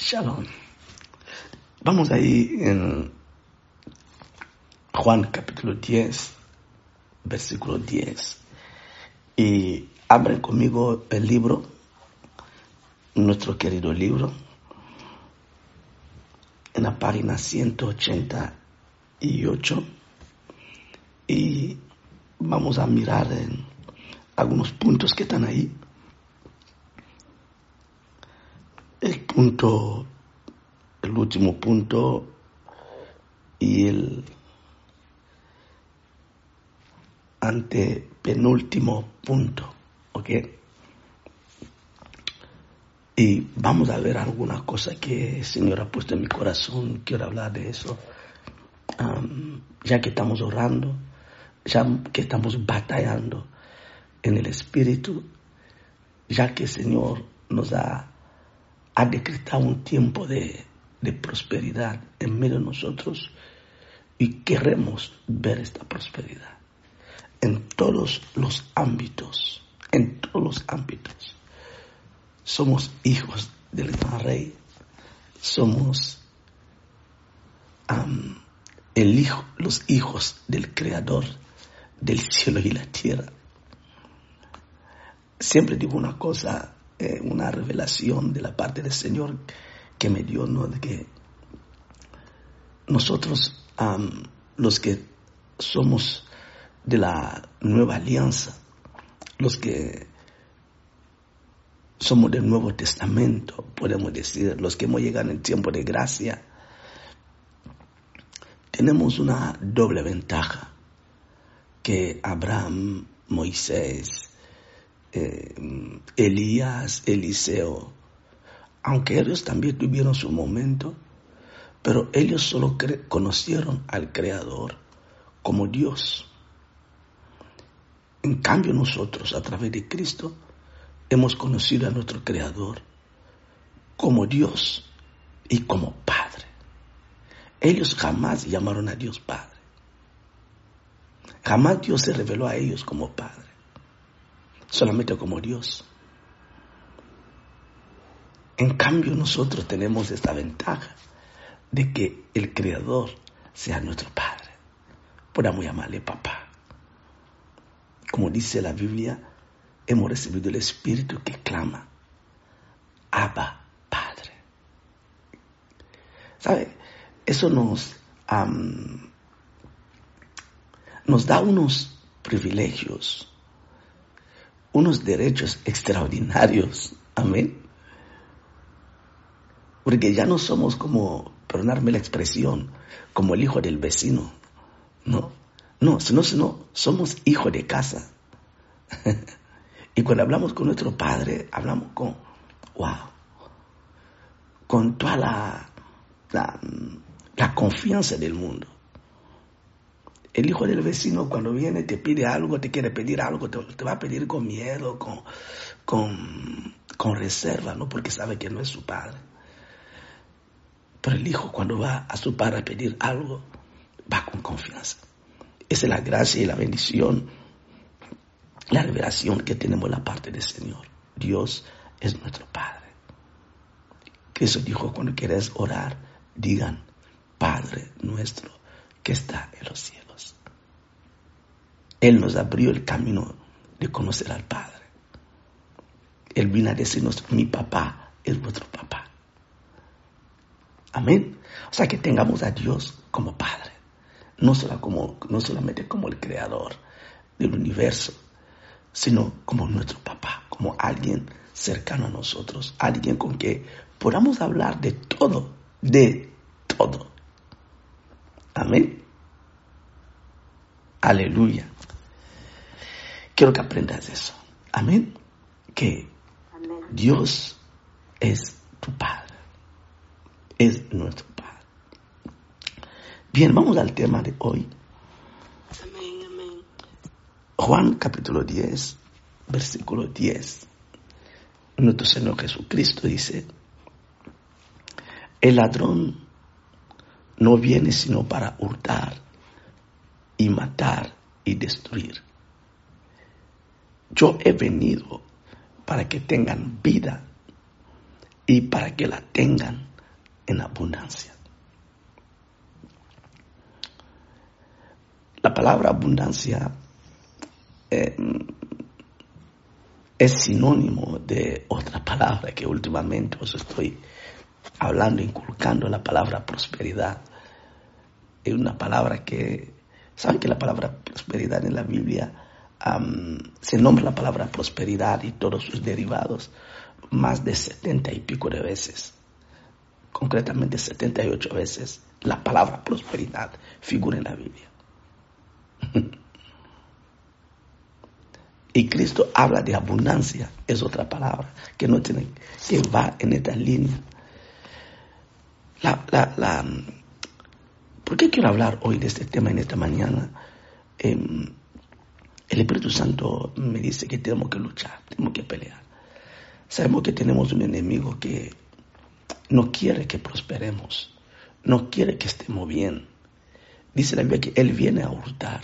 Shalom. Vamos ahí en Juan capítulo 10, versículo 10. Y abren conmigo el libro, nuestro querido libro, en la página 188. Y vamos a mirar algunos puntos que están ahí. El punto, el último punto y el antepenúltimo punto, ¿ok? Y vamos a ver alguna cosa que el Señor ha puesto en mi corazón, quiero hablar de eso, ya que estamos orando, ya que estamos batallando en el Espíritu, ya que el Señor nos ha ha decretado un tiempo de, prosperidad en medio de nosotros y queremos ver esta prosperidad en todos los ámbitos, en todos los ámbitos. Somos hijos del gran rey, somos el hijo, los hijos del creador del cielo y la tierra. Siempre digo una cosa, eh, una revelación de la parte del Señor que me dio, ¿no? De que nosotros, los que somos de la nueva alianza, los que somos del Nuevo Testamento, podemos decir, los que hemos llegado en tiempo de gracia, tenemos una doble ventaja que Abraham, Moisés, eh, Elías, Eliseo, aunque ellos también tuvieron su momento, pero ellos solo conocieron al Creador como Dios. En cambio nosotros, a través de Cristo, hemos conocido a nuestro Creador como Dios y como Padre. Ellos jamás llamaron a Dios Padre. Jamás Dios se reveló a ellos como Padre solamente como Dios. En cambio nosotros tenemos esta ventaja de que el Creador sea nuestro Padre. Podamos llamarle papá. Como dice la Biblia, hemos recibido el Espíritu que clama, Abba, Padre. ¿Sabe? Eso nos, nos da unos privilegios unos derechos extraordinarios. Amén. Porque ya no somos como, perdonarme la expresión, como el hijo del vecino. No, no, sino, sino somos hijo de casa. y cuando hablamos con nuestro padre, hablamos con, wow, con toda la, la, la confianza del mundo. El hijo del vecino cuando viene te pide algo, te quiere pedir algo, te, va a pedir con miedo, con, con, con reserva, ¿no? Porque sabe que no es su padre. Pero el hijo cuando va a su padre a pedir algo, va con confianza. Esa es la gracia y la bendición, la revelación que tenemos la parte del Señor. Dios es nuestro Padre. Cristo dijo, cuando quieres orar, digan, Padre nuestro que está en los cielos. Él nos abrió el camino de conocer al Padre. Él vino a decirnos, mi papá es vuestro papá. Amén. O sea, que tengamos a Dios como Padre, no, como, no solamente como el creador del universo, sino como nuestro papá, como alguien cercano a nosotros, alguien con que podamos hablar de todo, de todo. Amén. Aleluya. Quiero que aprendas eso. Amén. Que Dios es tu Padre. Es nuestro Padre. Bien, vamos al tema de hoy. Amén, amén. Juan capítulo 10, versículo 10. Nuestro Señor Jesucristo dice, el ladrón no viene sino para hurtar y matar y destruir. Yo he venido para que tengan vida y para que la tengan en abundancia. La palabra abundancia eh, es sinónimo de otra palabra que últimamente os estoy hablando, inculcando la palabra prosperidad. Es una palabra que, ¿saben que la palabra prosperidad en la Biblia se nombra la palabra prosperidad y todos sus derivados más de setenta y pico de veces? Concretamente 78 veces la palabra prosperidad figura en la Biblia. Y Cristo habla de abundancia, es otra palabra que no tiene, que va en esta línea. La, la, ¿Por qué quiero hablar hoy de este tema en esta mañana? Em, el Espíritu Santo me dice que tenemos que luchar, tenemos que pelear. Sabemos que tenemos un enemigo que no quiere que prosperemos, no quiere que estemos bien. Dice la Biblia que Él viene a hurtar,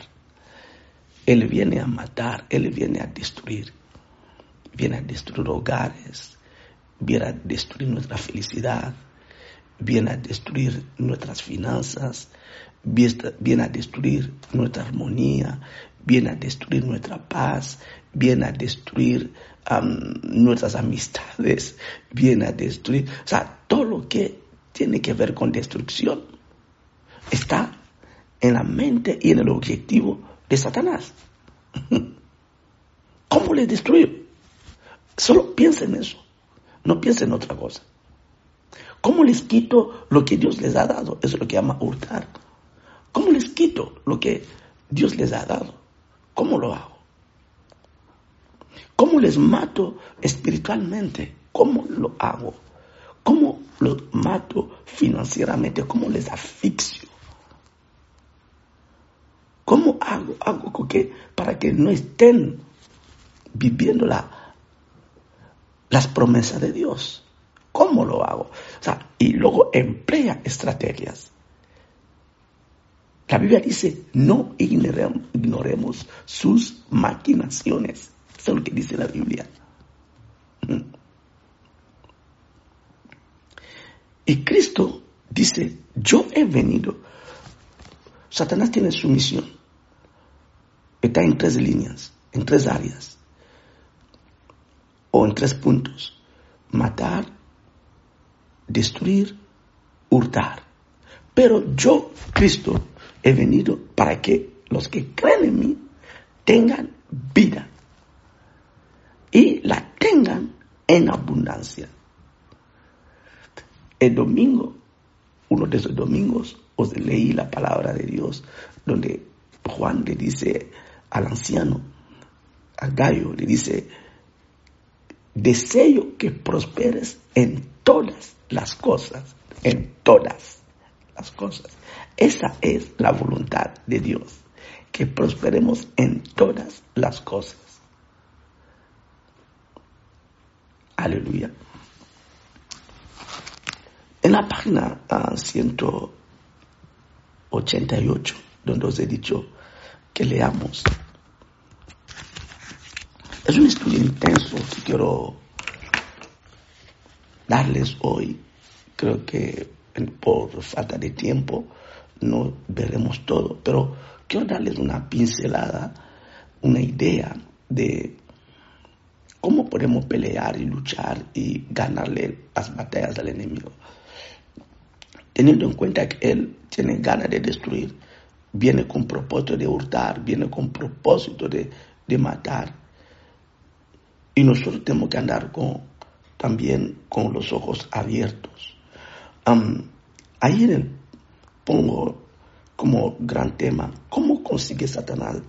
él viene a matar, Él viene a destruir. Viene a destruir hogares, viene a destruir nuestra felicidad, viene a destruir nuestras finanzas, viene a destruir nuestra armonía, viene a destruir nuestra paz, viene a destruir nuestras amistades, viene a destruir, o sea, todo lo que tiene que ver con destrucción está en la mente y en el objetivo de Satanás. ¿Cómo le destruir? Solo piensa en eso, no piensa en otra cosa. ¿Cómo les quito lo que Dios les ha dado? Eso es lo que llama hurtar. ¿Cómo les quito lo que Dios les ha dado? ¿Cómo lo hago? ¿Cómo les mato espiritualmente? ¿Cómo lo hago? ¿Cómo los mato financieramente? ¿Cómo les asfixio? ¿Cómo hago, algo que, para que no estén viviendo la, las promesas de Dios? ¿Cómo lo hago? O sea, y luego emplea estrategias. La Biblia dice, no ignoremos, sus maquinaciones. Eso es lo que dice la Biblia. Y Cristo dice, yo he venido Satanás tiene su misión. Está en tres líneas, en tres áreas, o en tres puntos. Matar, destruir, hurtar. Pero yo, Cristo, he venido para que los que creen en mí tengan vida y la tengan en abundancia. El domingo, uno de esos domingos, os leí la palabra de Dios donde Juan le dice al anciano, a Gallo, le dice, deseo que prosperes en todas las cosas, en todas las cosas. Esa es la voluntad de Dios, que prosperemos en todas las cosas. Aleluya. En la página uh, 88, donde os he dicho que leamos. Es un estudio intenso que quiero darles hoy. Creo que por falta de tiempo no veremos todo, pero quiero darles una pincelada, una idea de cómo podemos pelear y luchar y ganarle las batallas al enemigo teniendo en cuenta que Él tiene ganas de destruir, viene con propósito de hurtar, viene con propósito de, matar. Y nosotros tenemos que andar con, también con los ojos abiertos. ahí en el, pongo como gran tema, ¿cómo consigue Satanás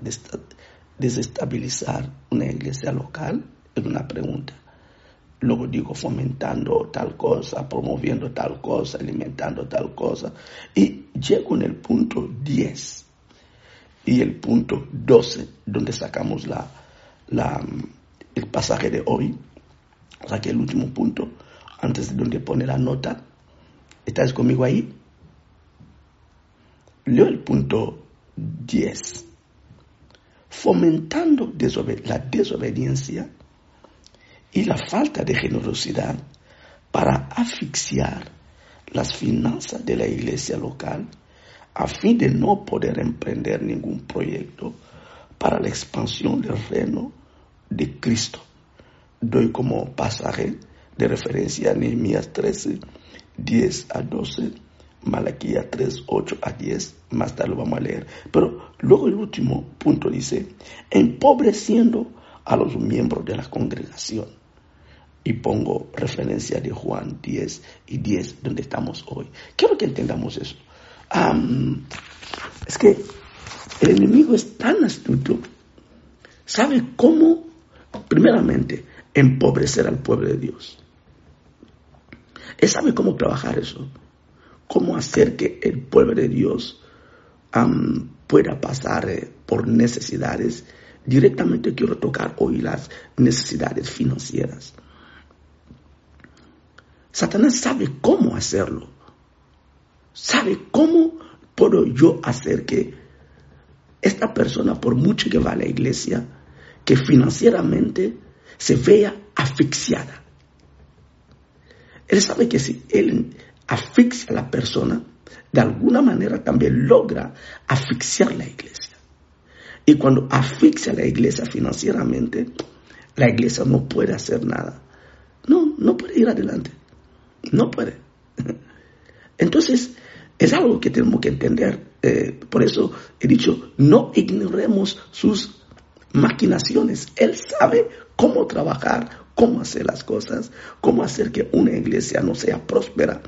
desestabilizar una iglesia local? Es una pregunta luego digo fomentando tal cosa, promoviendo tal cosa, alimentando tal cosa. Y llego en el punto 10 y el punto 12, donde sacamos la, el pasaje de hoy. O sea que el último punto, antes de donde pone la nota. ¿Estás conmigo ahí? Leo el punto 10. Fomentando la desobediencia y la falta de generosidad para asfixiar las finanzas de la iglesia local a fin de no poder emprender ningún proyecto para la expansión del reino de Cristo. Doy como pasaje de referencia a Nehemías 13, 10 a 12, Malaquía 3, 8 a 10, más tarde lo vamos a leer. Pero luego el último punto dice, empobreciendo a los miembros de la congregación. Y pongo referencia de Juan 10 y 10, donde estamos hoy. Quiero que entendamos eso. es que el enemigo es tan astuto, sabe cómo, primeramente, empobrecer al pueblo de Dios. Él sabe cómo trabajar eso, cómo hacer que el pueblo de Dios pueda pasar eh, por necesidades. Directamente quiero tocar hoy las necesidades financieras. Satanás sabe cómo hacerlo. Sabe cómo puedo yo hacer que esta persona, por mucho que va a la iglesia, que financieramente se vea asfixiada. Él sabe que si él asfixia a la persona, de alguna manera también logra asfixiar la iglesia. Y cuando asfixia a la iglesia financieramente, la iglesia no puede hacer nada. No, no puede ir adelante. No puede. Entonces, es algo que tenemos que entender. Eh, por eso he dicho, no ignoremos sus maquinaciones. Él sabe cómo trabajar, cómo hacer las cosas, cómo hacer que una iglesia no sea próspera,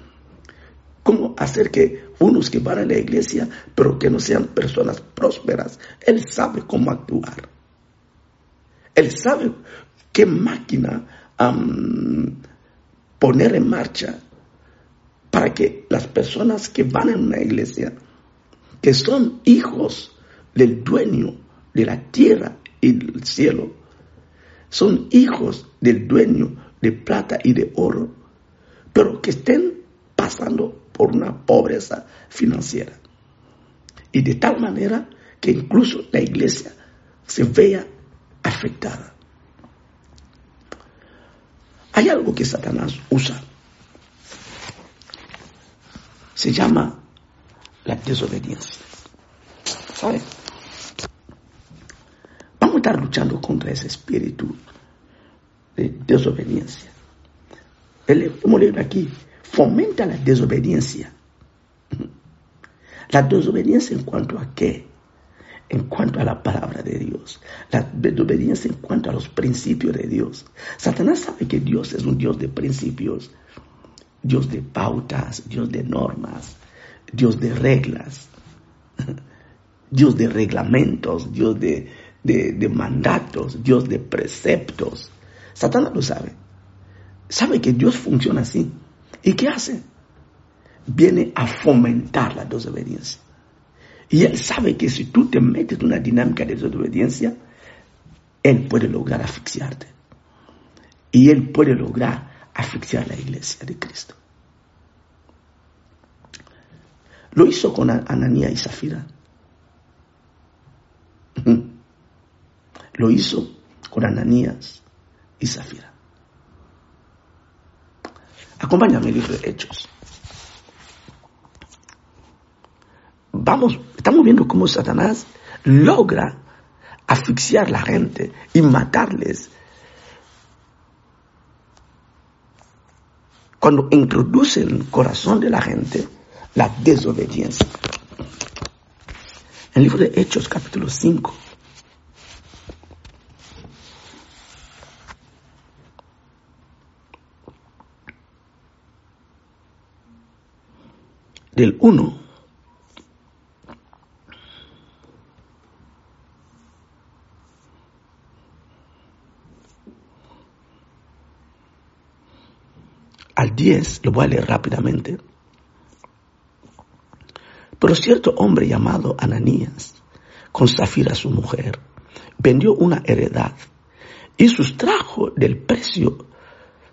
cómo hacer que unos que van a la iglesia, pero que no sean personas prósperas. Él sabe cómo actuar. Él sabe qué máquina poner en marcha para que las personas que van a una iglesia, que son hijos del dueño de la tierra y del cielo, son hijos del dueño de plata y de oro, pero que estén pasando por una pobreza financiera. Y de tal manera que incluso la iglesia se vea afectada. Hay algo que Satanás usa. Se llama la desobediencia. ¿Sabe? Vamos a estar luchando contra ese espíritu de desobediencia. Hemos leído aquí, fomenta la desobediencia. La desobediencia en cuanto a qué? En cuanto a la palabra de Dios. La desobediencia en cuanto a los principios de Dios. Satanás sabe que Dios es un Dios de principios, Dios de pautas, Dios de normas, Dios de reglas, Dios de reglamentos, Dios de, mandatos, Dios de preceptos. Satanás lo sabe. Sabe que Dios funciona así. ¿Y qué hace? Viene a fomentar la desobediencia. Y él sabe que si tú te metes en una dinámica de desobediencia, él puede lograr asfixiarte. Y él puede lograr asfixiar la iglesia de Cristo. Lo hizo con Ananía y Zafira. Lo hizo con Ananías y Zafira. Acompáñame, libro de Hechos. Vamos, estamos viendo cómo Satanás logra asfixiar a la gente y matarles. Cuando introduce en el corazón de la gente la desobediencia. En el libro de Hechos capítulo 5, del 1 al 10, lo voy a leer rápidamente. Pero cierto hombre llamado Ananías, con Zafira su mujer, vendió una heredad y sustrajo del precio,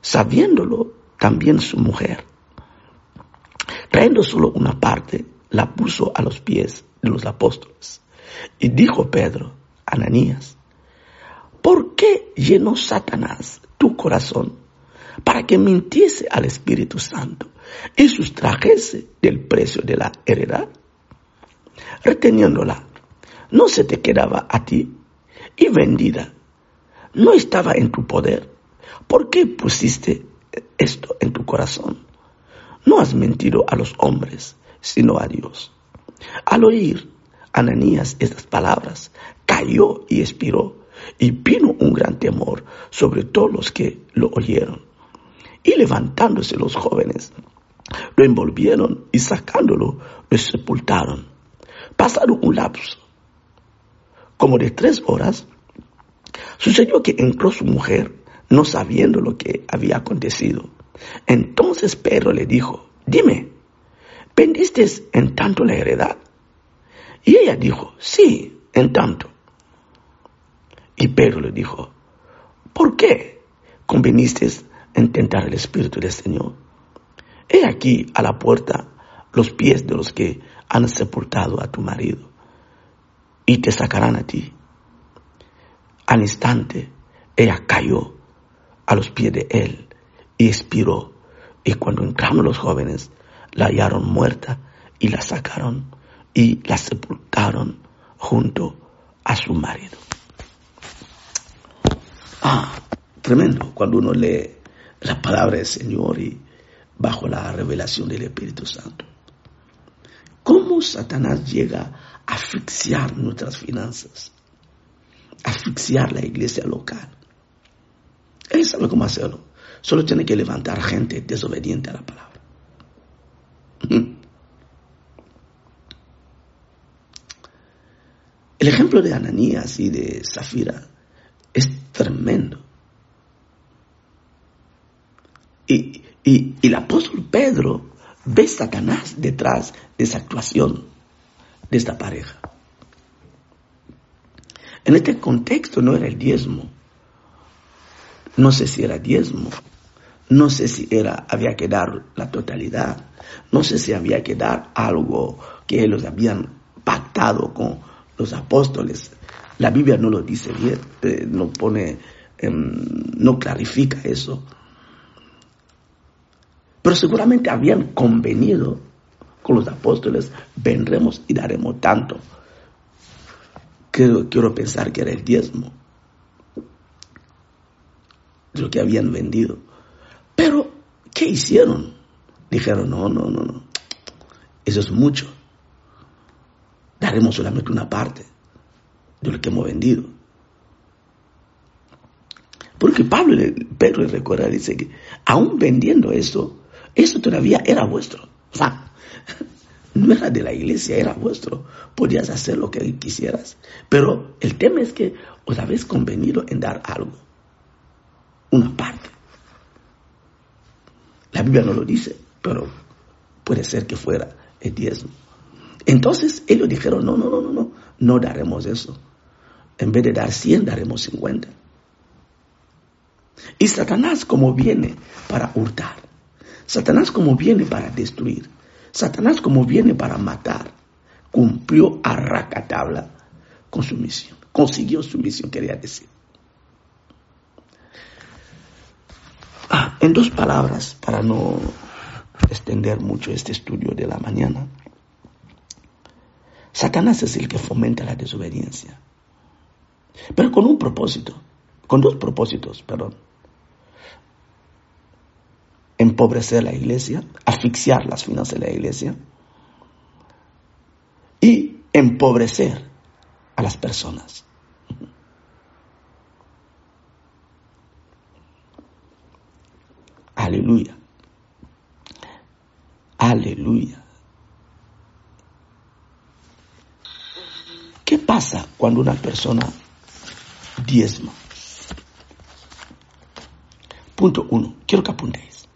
sabiéndolo también su mujer. Trayendo solo una parte, la puso a los pies de los apóstoles. Y dijo Pedro, Ananías, ¿por qué llenó Satanás tu corazón para que mintiese al Espíritu Santo y sustrajese del precio de la heredad, reteniéndola, no se te quedaba a ti y vendida, no estaba en tu poder. ¿Por qué pusiste esto en tu corazón? No has mentido a los hombres, sino a Dios. Al oír Ananías estas palabras, cayó y expiró, y vino un gran temor sobre todos los que lo oyeron. Y levantándose los jóvenes, lo envolvieron y sacándolo, lo sepultaron. Pasaron un lapso, como de tres horas, sucedió que entró su mujer, no sabiendo lo que había acontecido. Entonces Pedro le dijo, dime, ¿vendiste en tanto la heredad? Y ella dijo, sí, en tanto. Y Pedro le dijo, ¿por qué conveniste en tentar el Espíritu del Señor? He aquí a la puerta los pies de los que han sepultado a tu marido y te sacarán a ti. Al instante ella cayó a los pies de él expiró. Y cuando entraron los jóvenes, la hallaron muerta y la sacaron y la sepultaron junto a su marido. Ah, tremendo cuando uno lee la palabra del Señor y bajo la revelación del Espíritu Santo. ¿Cómo Satanás llega a asfixiar nuestras finanzas? Asfixiar la iglesia local. Él sabe cómo hacerlo. Solo tiene que levantar gente desobediente a la palabra. El ejemplo de Ananías y de Zafira es tremendo. Y, el apóstol Pedro ve Satanás detrás de esa actuación de esta pareja. En este contexto no era el diezmo. No sé si era diezmo. No sé si era, había que dar la totalidad. No sé si había que dar algo que ellos habían pactado con los apóstoles. La Biblia no lo dice bien, eh, no pone, em, no clarifica eso. Pero seguramente habían convenido con los apóstoles, vendremos y daremos tanto. Quiero, quiero pensar que era el diezmo lo que habían vendido. Pero, ¿qué hicieron? Dijeron, no, no, no, no. Eso es mucho daremos solamente una parte de lo que hemos vendido. Porque Pablo, Pedro le recuerda, dice que aún vendiendo eso, eso todavía era vuestro. O sea, no era de la iglesia, era vuestro. Podías hacer lo que quisieras. Pero el tema es que os habéis convenido en dar algo, una parte. Biblia no lo dice, pero puede ser que fuera el diezmo. Entonces ellos dijeron, no, no, no, no, no, no daremos eso. En vez de dar 100, daremos 50. Y Satanás como viene para hurtar, Satanás como viene para destruir, Satanás como viene para matar, cumplió a racatabla con su misión, consiguió su misión, quería decir. Ah, en dos palabras, para no extender mucho este estudio de la mañana, Satanás es el que fomenta la desobediencia. Pero con un propósito, con dos propósitos, perdón. Empobrecer la iglesia, asfixiar las finanzas de la iglesia y empobrecer a las personas. Aleluya. Aleluya. ¿Qué pasa cuando una persona diezma? Punto uno, quiero que apuntéis.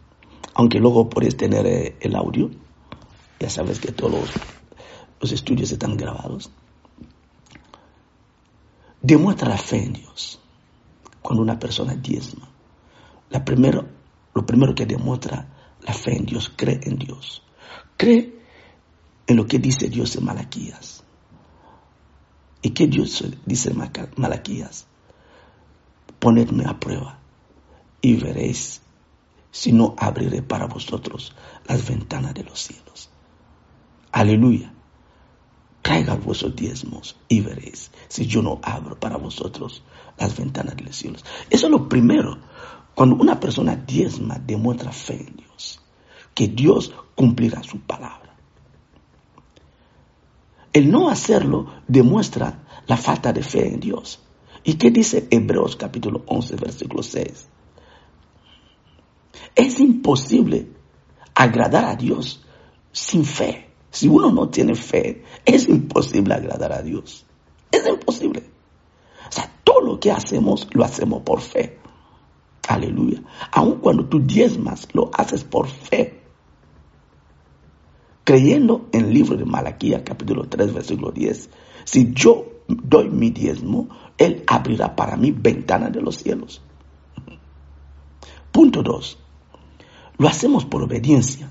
Aunque luego podéis tener eh, el audio, ya sabes que todos los, estudios están grabados. Demuestra la fe en Dios cuando una persona diezma. La primero, lo primero que demuestra la fe en Dios, cree en Dios. Cree en lo que dice Dios en Malaquías. ¿Y qué Dios dice Malaquías? Ponedme a prueba y veréis sino abriré para vosotros las ventanas de los cielos. Aleluya. Traiga vuestros diezmos y veréis si yo no abro para vosotros las ventanas de los cielos. Eso es lo primero. Cuando una persona diezma, demuestra fe en Dios, que Dios cumplirá su palabra. El no hacerlo demuestra la falta de fe en Dios. ¿Y qué dice Hebreos capítulo 11, versículo 6? Es imposible agradar a Dios sin fe. Si uno no tiene fe, es imposible agradar a Dios. Es imposible. O sea, todo lo que hacemos, lo hacemos por fe. Aleluya. Aun cuando tú diezmas, lo haces por fe. Creyendo en el libro de Malaquía, capítulo 3, versículo 10. Si yo doy mi diezmo, Él abrirá para mí ventanas de los cielos. Punto 2. Lo hacemos por obediencia.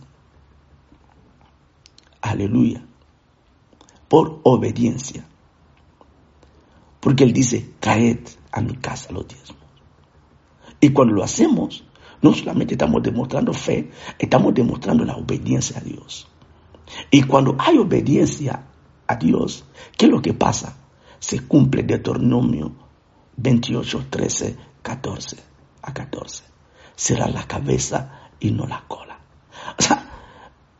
Aleluya. Por obediencia. Porque Él dice, traed a mi casa los diezmos. Y cuando lo hacemos, no solamente estamos demostrando fe, estamos demostrando la obediencia a Dios. Y cuando hay obediencia a Dios, ¿qué es lo que pasa? Se cumple Deuteronomio 28, 13, 14 a 14. Será la cabeza y no la cola. O sea,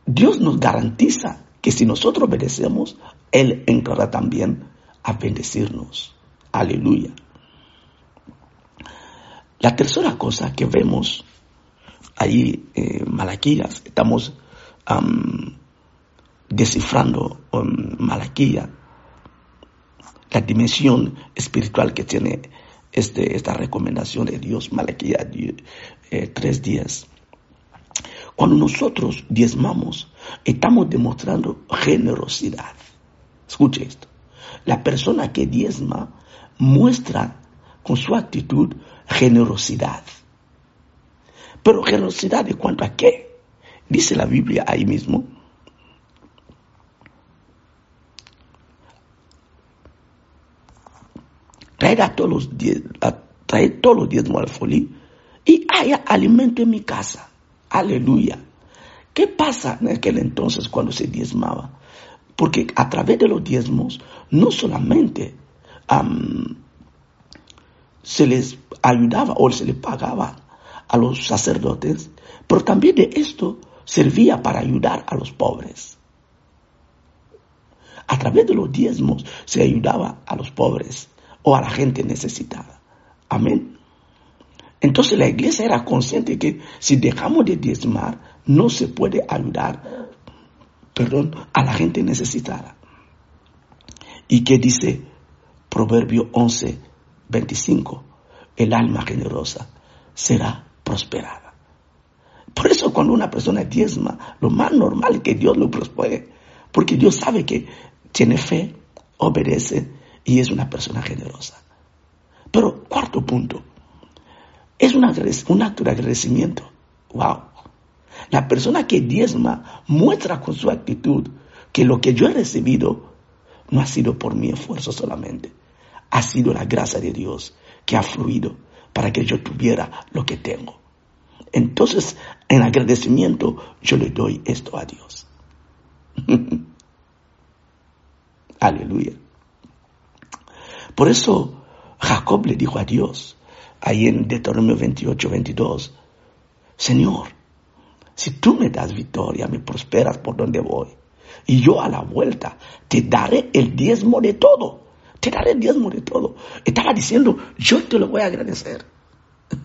Dios nos garantiza que si nosotros obedecemos, Él entrará también a bendecirnos. Aleluya. La tercera cosa que vemos ahí en Malaquías, estamos descifrando en Malaquía la dimensión espiritual que tiene este, esta recomendación de Dios, Malaquía eh, tres días. Cuando nosotros diezmamos, estamos demostrando generosidad. Escuche esto. La persona que diezma muestra con su actitud generosidad. Pero generosidad de cuanto a qué? Dice la Biblia ahí mismo. Traer todos los traer todos los diezmos al folí y haya alimento en mi casa. Aleluya. ¿Qué pasa en aquel entonces cuando se diezmaba? Porque a través de los diezmos no solamente se les ayudaba o se les pagaba a los sacerdotes, pero también de esto servía para ayudar a los pobres. A través de los diezmos se ayudaba a los pobres o a la gente necesitada. Amén. Entonces la iglesia era consciente que si dejamos de diezmar, no se puede ayudar, perdón, a la gente necesitada. ¿Y qué dice Proverbio 11, 25? El alma generosa será prosperada. Por eso cuando una persona diezma, lo más normal es que Dios lo prospere, porque Dios sabe que tiene fe, obedece y es una persona generosa. Pero cuarto punto, es un acto de agradecimiento. Wow. La persona que diezma muestra con su actitud que lo que yo he recibido no ha sido por mi esfuerzo solamente, ha sido la gracia de Dios que ha fluido para que yo tuviera lo que tengo. Entonces, en agradecimiento, yo le doy esto a Dios. Aleluya. Por eso Jacob le dijo a Dios, ahí en Deuteronomio 28, 22, Señor, si tú me das victoria, me prosperas por donde voy, y yo a la vuelta te daré el diezmo de todo, te el diezmo de todo. Estaba diciendo, yo te lo voy a agradecer.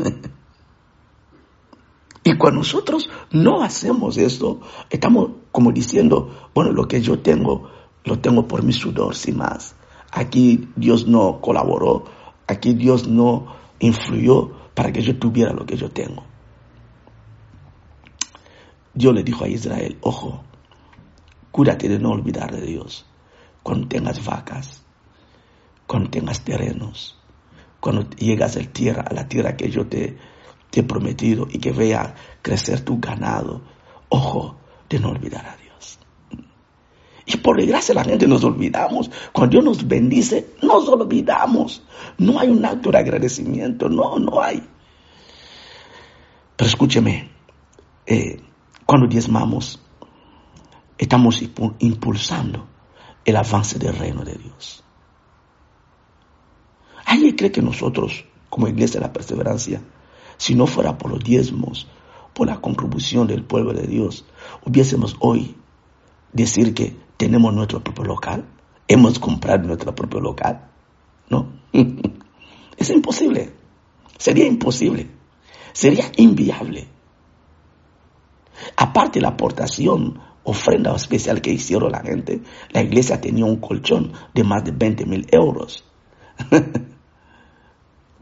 y cuando nosotros no hacemos eso, estamos como diciendo, bueno, lo que yo tengo, lo tengo por mi sudor, sin más. Aquí Dios no colaboró, aquí Dios no influyó para que yo tuviera lo que yo tengo. Dios le dijo a Israel, ojo, cúrate de no olvidar de Dios cuando tengas vacas, cuando tengas terrenos, cuando llegas a, tierra, a la tierra que yo te, he prometido y que vea crecer tu ganado. Ojo de no olvidar a Dios. Y por desgracia la gente nos olvidamos. Cuando Dios nos bendice, nos olvidamos. No hay un acto de agradecimiento, no, no hay. Pero escúcheme, eh, cuando diezmamos, estamos impulsando el avance del reino de Dios. ¿Alguien cree que nosotros, como iglesia de la perseverancia, si no fuera por los diezmos, por la contribución del pueblo de Dios, hubiésemos hoy decir que tenemos nuestro propio local? ¿Hemos comprado nuestro propio local? No. es imposible. Sería imposible. Sería inviable. Aparte la aportación, ofrenda especial que hicieron la gente, la iglesia tenía un colchón de más de 20 mil euros.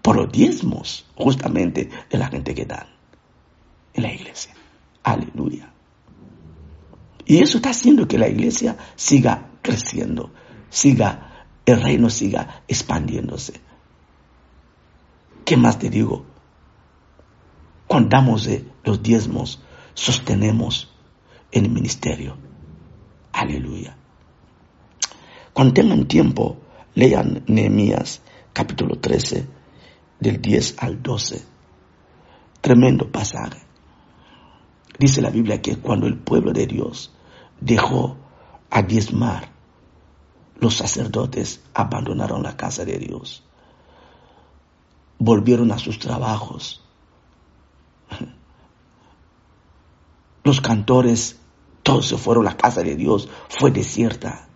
Por los diezmos, justamente, de la gente que dan en la iglesia. Aleluya. Y eso está haciendo que la iglesia siga creciendo, siga, el reino siga expandiéndose. ¿Qué más te digo? Cuando damos los diezmos, sostenemos el ministerio. Aleluya. Cuando tengan tiempo, lean Nehemías capítulo 13, del 10 al 12. Tremendo pasaje. Dice la Biblia que cuando el pueblo de Dios dejó a diezmar, los sacerdotes abandonaron la casa de Dios, volvieron a sus trabajos, Los cantores, todos se fueron, la casa de Dios fue desierta.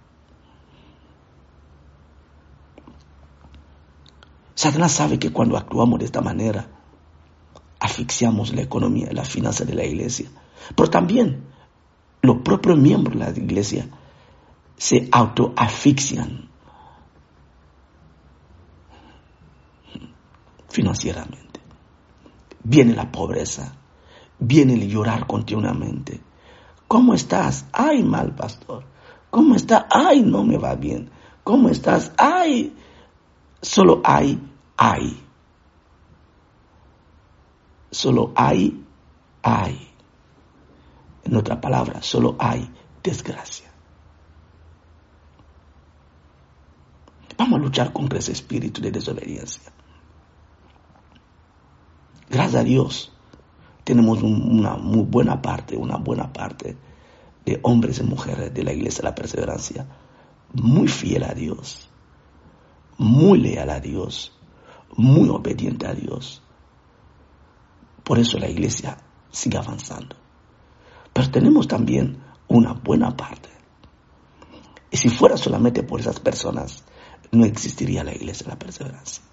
Satanás sabe que cuando actuamos de esta manera, asfixiamos la economía, la finanza de la iglesia. Pero también los propios miembros de la iglesia se autoasfixian financieramente. Viene la pobreza, viene el llorar continuamente. ¿Cómo estás? Ay, mal pastor. ¿Cómo está? Ay, no me va bien. ¿Cómo estás? Ay, solo hay, hay. Solo hay, hay. En otra palabra, solo hay desgracia. Vamos a luchar contra ese espíritu de desobediencia. Gracias a Dios, tenemos una muy buena parte, una buena parte de hombres y mujeres de la iglesia de la perseverancia, muy fiel a Dios, muy leal a Dios, muy obediente a Dios. Por eso la iglesia sigue avanzando. Pero tenemos también una buena parte. Y si fuera solamente por esas personas, no existiría la iglesia de la perseverancia.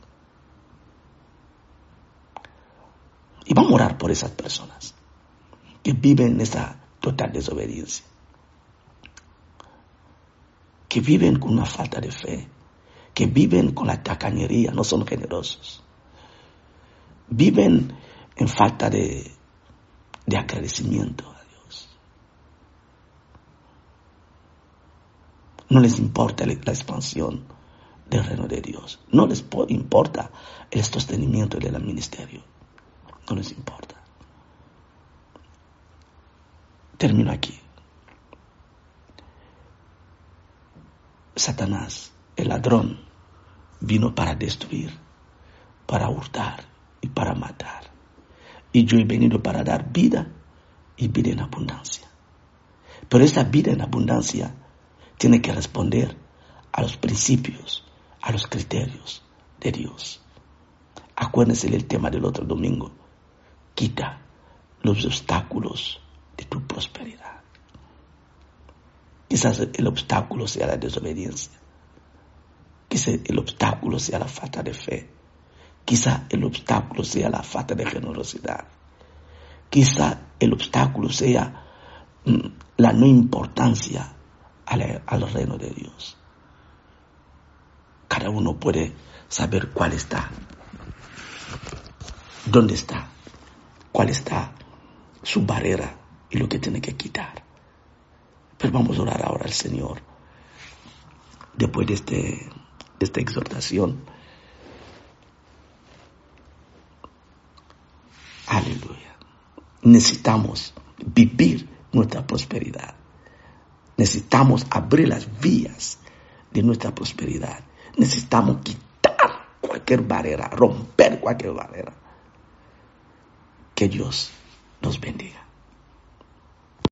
Y vamos a orar por esas personas que viven en esa total desobediencia, que viven con una falta de fe, que viven con la tacañería, no son generosos, viven en falta de, de agradecimiento a Dios. No les importa la expansión del reino de Dios, no les importa el sostenimiento del ministerio no les importa. Termino aquí. Satanás, el ladrón, vino para destruir, para hurtar y para matar. Y yo he venido para dar vida y vida en abundancia. Pero esa vida en abundancia tiene que responder a los principios, a los criterios de Dios. Acuérdense del tema del otro domingo quita los obstáculos de tu prosperidad. Quizás el obstáculo sea la desobediencia. Quizás el obstáculo sea la falta de fe. Quizá el obstáculo sea la falta de generosidad. Quizá el obstáculo sea mm, la no importancia al, al reino de Dios. Cada uno puede saber cuál está, dónde está cuál está su barrera y lo que tiene que quitar. Pero vamos a orar ahora al Señor. Después de, este, esta exhortación. Aleluya. Necesitamos vivir nuestra prosperidad. Necesitamos abrir las vías de nuestra prosperidad. Necesitamos quitar cualquier barrera, romper cualquier barrera. Que Dios nos bendiga.